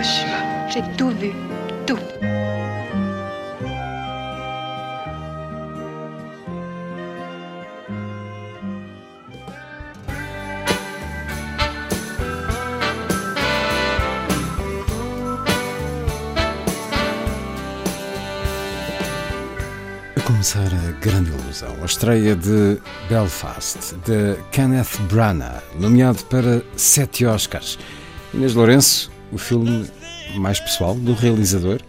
Hiroshima. J'ai tout vu, tout. A começar a grande ilusão, a estreia de Belfast, de Kenneth Branagh, nomeado para sete Oscars. Inês Lourenço, o filme mais pessoal do realizador.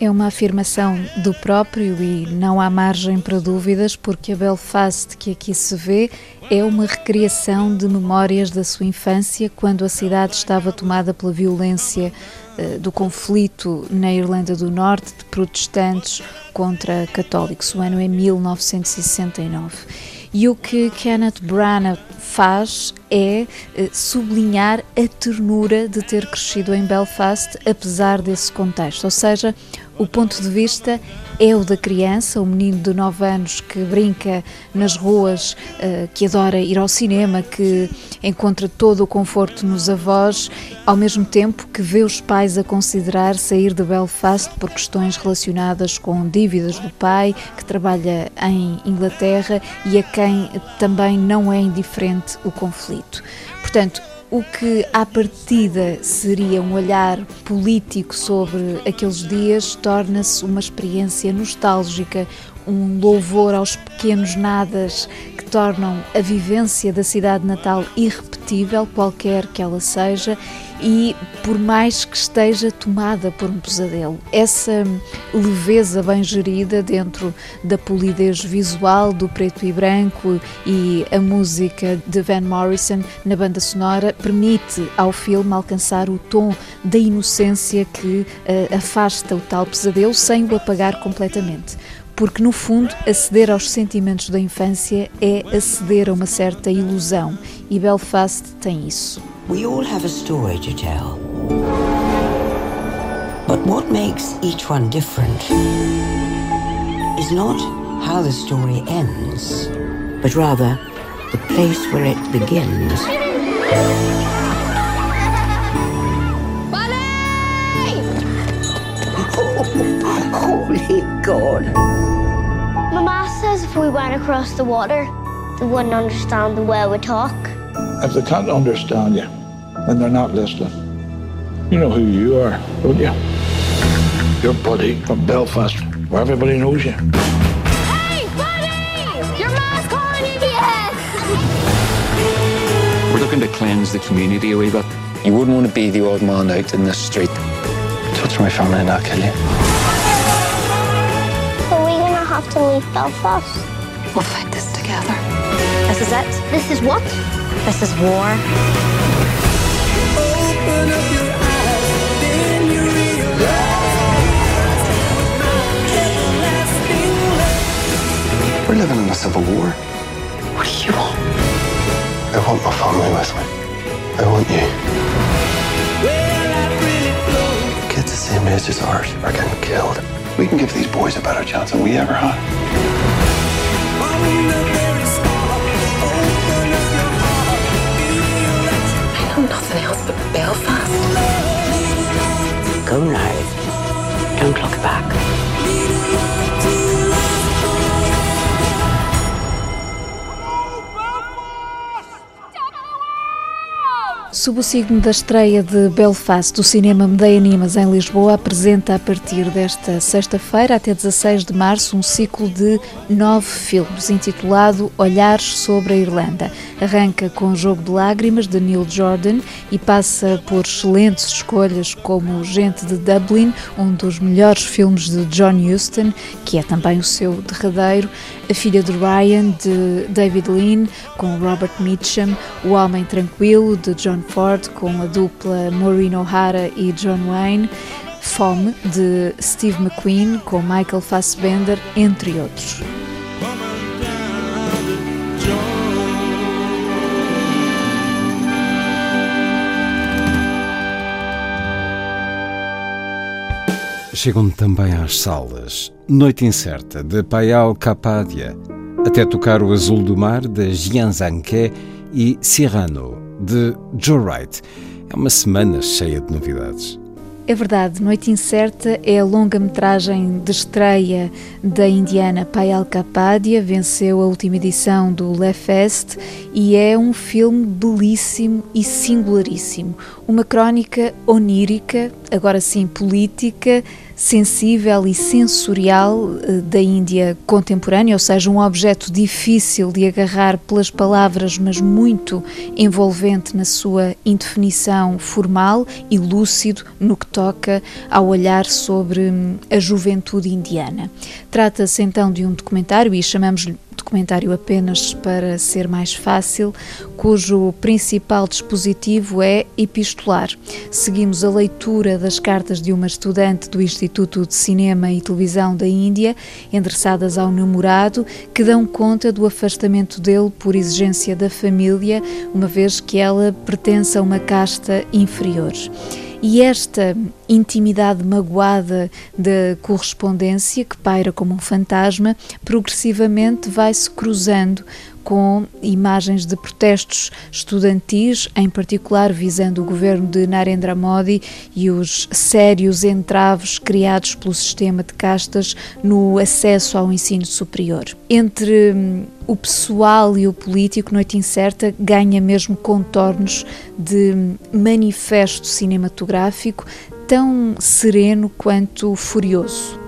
É uma afirmação do próprio e não há margem para dúvidas, porque a Belfast que aqui se vê é uma recriação de memórias da sua infância, quando a cidade estava tomada pela violência eh, do conflito na Irlanda do Norte de protestantes contra católicos. O ano é 1969. E o que Kenneth Branagh faz é eh, sublinhar a ternura de ter crescido em Belfast, apesar desse contexto. Ou seja, o ponto de vista é o da criança, o menino de 9 anos que brinca nas ruas, eh, que adora ir ao cinema, que encontra todo o conforto nos avós, ao mesmo tempo que vê os pais a considerar sair de Belfast por questões relacionadas com dívidas do pai, que trabalha em Inglaterra e a quem também não é indiferente o conflito. Portanto, o que à partida seria um olhar político sobre aqueles dias torna-se uma experiência nostálgica, um louvor aos pequenos nadas tornam a vivência da cidade natal irrepetível, qualquer que ela seja, e por mais que esteja tomada por um pesadelo. Essa leveza bem gerida dentro da polidez visual do preto e branco e a música de Van Morrison na banda sonora permite ao filme alcançar o tom da inocência que uh, afasta o tal pesadelo sem o apagar completamente porque no fundo aceder aos sentimentos da infância é aceder a uma certa ilusão e Belfast tem isso. We all have a story to tell. But what makes each one different is not how the story ends, but rather the place where it begins. Holy God. Mama says if we went across the water, they wouldn't understand the way we talk. If they can't understand you, then they're not listening. You know who you are, don't you? You're Buddy from Belfast, where everybody knows you. Hey, buddy! Your mom's calling you. Yes! We're looking to cleanse the community a wee bit. You wouldn't want to be the odd man out in the street. Touch my family and I'll kill you. Are have to leave Belfast. We'll fight this together. This is it. This is what? This is war. We're living in a civil war. What do you want? I want my family with me. I want you. Kids the same age as ours are getting killed. We can give these boys a better chance than we ever had. I know nothing else but Belfast. Go now. Don't look back. Sob o signo da estreia de Belfast, o cinema Medeia Animas em Lisboa apresenta a partir desta sexta-feira até 16 de março um ciclo de nove filmes intitulado Olhares sobre a Irlanda. Arranca com o Jogo de Lágrimas de Neil Jordan e passa por excelentes escolhas como Gente de Dublin, um dos melhores filmes de John Huston, que é também o seu derradeiro, A Filha de Ryan de David Lean com Robert Mitchum, O Homem Tranquilo de John Ford com a dupla Maureen O'Hara e John Wayne, Fome de Steve McQueen com Michael Fassbender, entre outros. Chegam também às salas Noite Incerta, de Payal Capadia, até tocar o azul do mar, de Zhangke e Cyrano, de Joe Wright. É uma semana cheia de novidades. É verdade, Noite Incerta é a longa-metragem de estreia da indiana Payal Kapadia, venceu a última edição do Le Fest e é um filme belíssimo e singularíssimo. Uma crónica onírica, agora sim política, sensível e sensorial eh, da Índia contemporânea, ou seja, um objeto difícil de agarrar pelas palavras, mas muito envolvente na sua indefinição formal e lúcido no que toca ao olhar sobre hum, a juventude indiana. Trata-se então de um documentário e chamamos-lhe documentário apenas para ser mais fácil, cujo principal dispositivo é epistolar. Seguimos a leitura das cartas de uma estudante do Instituto de Cinema e Televisão da Índia, endereçadas ao namorado, que dão conta do afastamento dele por exigência da família, uma vez que ela pertence a uma casta inferior. E esta intimidade magoada da correspondência, que paira como um fantasma, progressivamente vai se cruzando com imagens de protestos estudantis, em particular visando o governo de Narendra Modi e os sérios entraves criados pelo sistema de castas no acesso ao ensino superior. Entre hum, o pessoal e o político, Noite Incerta ganha mesmo contornos de hum, manifesto cinematográfico tão sereno quanto furioso.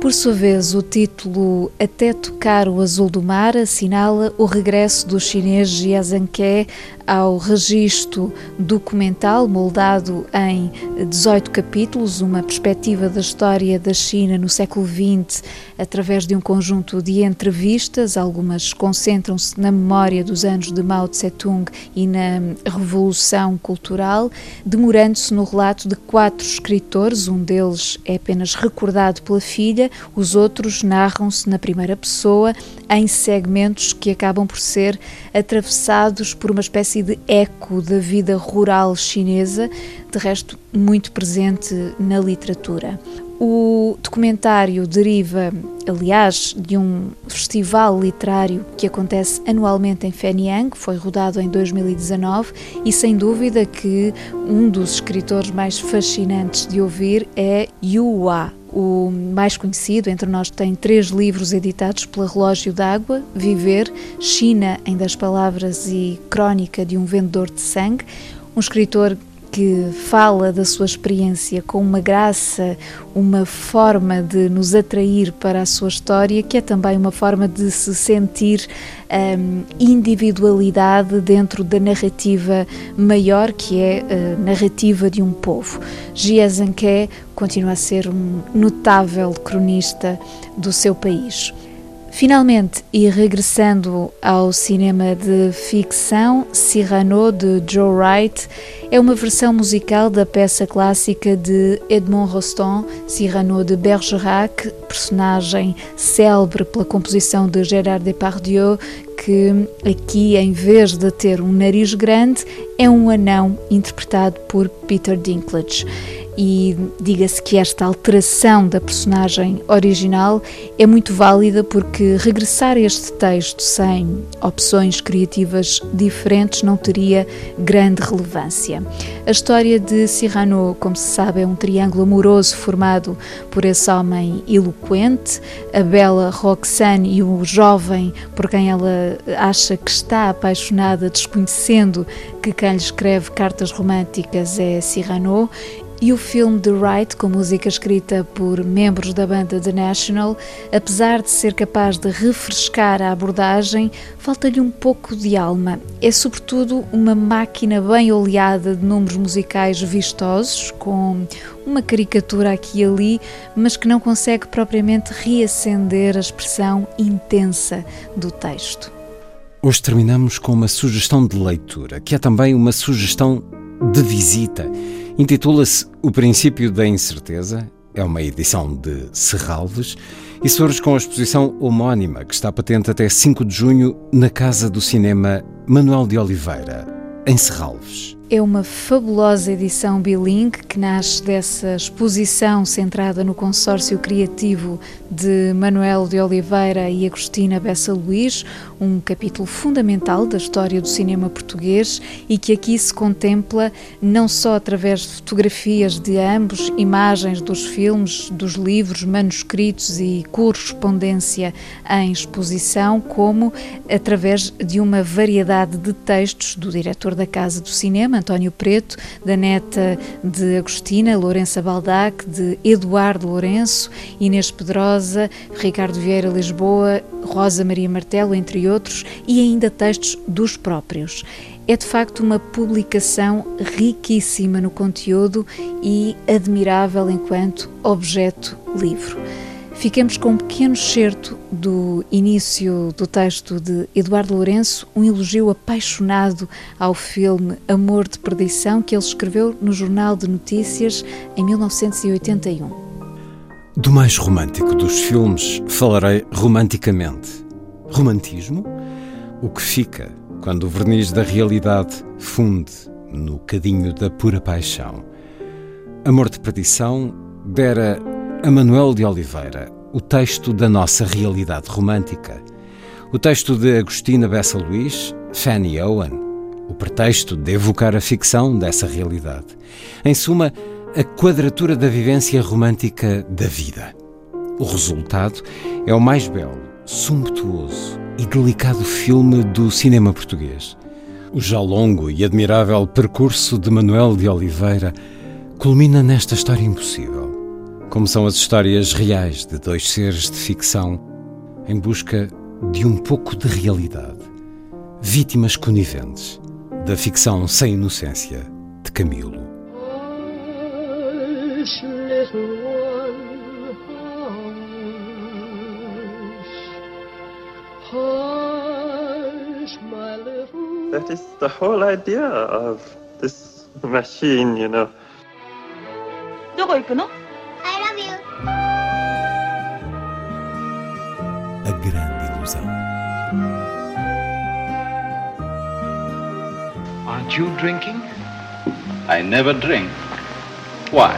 Por sua vez, o título Até Tocar o Azul do Mar assinala o regresso do chinês Jia Zhangke ao registro documental moldado em 18 capítulos, uma perspectiva da história da China no século XX através de um conjunto de entrevistas, algumas concentram-se na memória dos anos de Mao Tse-tung e na Revolução Cultural, demorando-se no relato de quatro escritores, um deles é apenas recordado pela filha, os outros narram-se na primeira pessoa, em segmentos que acabam por ser atravessados por uma espécie de eco da vida rural chinesa, de resto muito presente na literatura. O documentário deriva, aliás, de um festival literário que acontece anualmente em Fenyang, foi rodado em 2019 e sem dúvida que um dos escritores mais fascinantes de ouvir é Yu Hua, o mais conhecido entre nós tem três livros editados pela Relógio d'Água: Viver, China em Das Palavras e Crónica de um Vendedor de Sangue. Um escritor que fala da sua experiência com uma graça, uma forma de nos atrair para a sua história, que é também uma forma de se sentir um, individualidade dentro da narrativa maior, que é a narrativa de um povo. Zanke continua a ser um notável cronista do seu país. Finalmente, e regressando ao cinema de ficção, Cyrano de Joe Wright é uma versão musical da peça clássica de Edmond Rostand, Cyrano de Bergerac, personagem célebre pela composição de Gérard Depardieu, que aqui, em vez de ter um nariz grande, é um anão interpretado por Peter Dinklage. E diga-se que esta alteração da personagem original é muito válida porque regressar a este texto sem opções criativas diferentes não teria grande relevância. A história de Cyrano, como se sabe, é um triângulo amoroso formado por esse homem eloquente, a bela Roxane e o jovem por quem ela acha que está apaixonada, desconhecendo que quem lhe escreve cartas românticas é Cyrano, e o filme The Right, com música escrita por membros da banda The National, apesar de ser capaz de refrescar a abordagem, falta-lhe um pouco de alma. É sobretudo uma máquina bem oleada de números musicais vistosos, com uma caricatura aqui e ali, mas que não consegue propriamente reacender a expressão intensa do texto. Hoje terminamos com uma sugestão de leitura, que é também uma sugestão de visita. Intitula-se O Princípio da Incerteza, é uma edição de Serralves e surge com a exposição homónima que está patente até 5 de junho na Casa do Cinema Manuel de Oliveira, em Serralves. É uma fabulosa edição bilingue que nasce dessa exposição centrada no consórcio criativo de Manuel de Oliveira e Agostina Bessa Luís, um capítulo fundamental da história do cinema português e que aqui se contempla não só através de fotografias de ambos, imagens dos filmes, dos livros, manuscritos e correspondência em exposição, como através de uma variedade de textos do diretor da Casa do Cinema, António Preto, da neta de Agostina, Lourença Baldac, de Eduardo Lourenço, Inês Pedrosa, Ricardo Vieira Lisboa, Rosa Maria Martelo, entre outros, e ainda textos dos próprios. É de facto uma publicação riquíssima no conteúdo e admirável enquanto objeto livro. Fiquemos com um pequeno excerto do início do texto de Eduardo Lourenço, um elogio apaixonado ao filme Amor de Perdição, que ele escreveu no Jornal de Notícias em 1981. Do mais romântico dos filmes falarei romanticamente. Romantismo? O que fica quando o verniz da realidade funde no cadinho da pura paixão. Amor de Perdição dera Manuel de Oliveira, o texto da nossa realidade romântica. O texto de Agostina Bessa Luís, Fanny Owen, o pretexto de evocar a ficção dessa realidade. Em suma, a quadratura da vivência romântica da vida. O resultado é o mais belo, sumptuoso e delicado filme do cinema português. O já longo e admirável percurso de Manuel de Oliveira culmina nesta história impossível como são as histórias reais de dois seres de ficção em busca de um pouco de realidade, vítimas coniventes da ficção sem inocência de Camilo. That is the whole idea of this machine, you know. どこ行くの Aren't you drinking? I never drink. Why?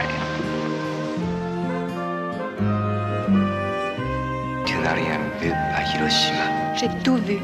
Tu n'as rien vu à Hiroshima. J'ai tout vu.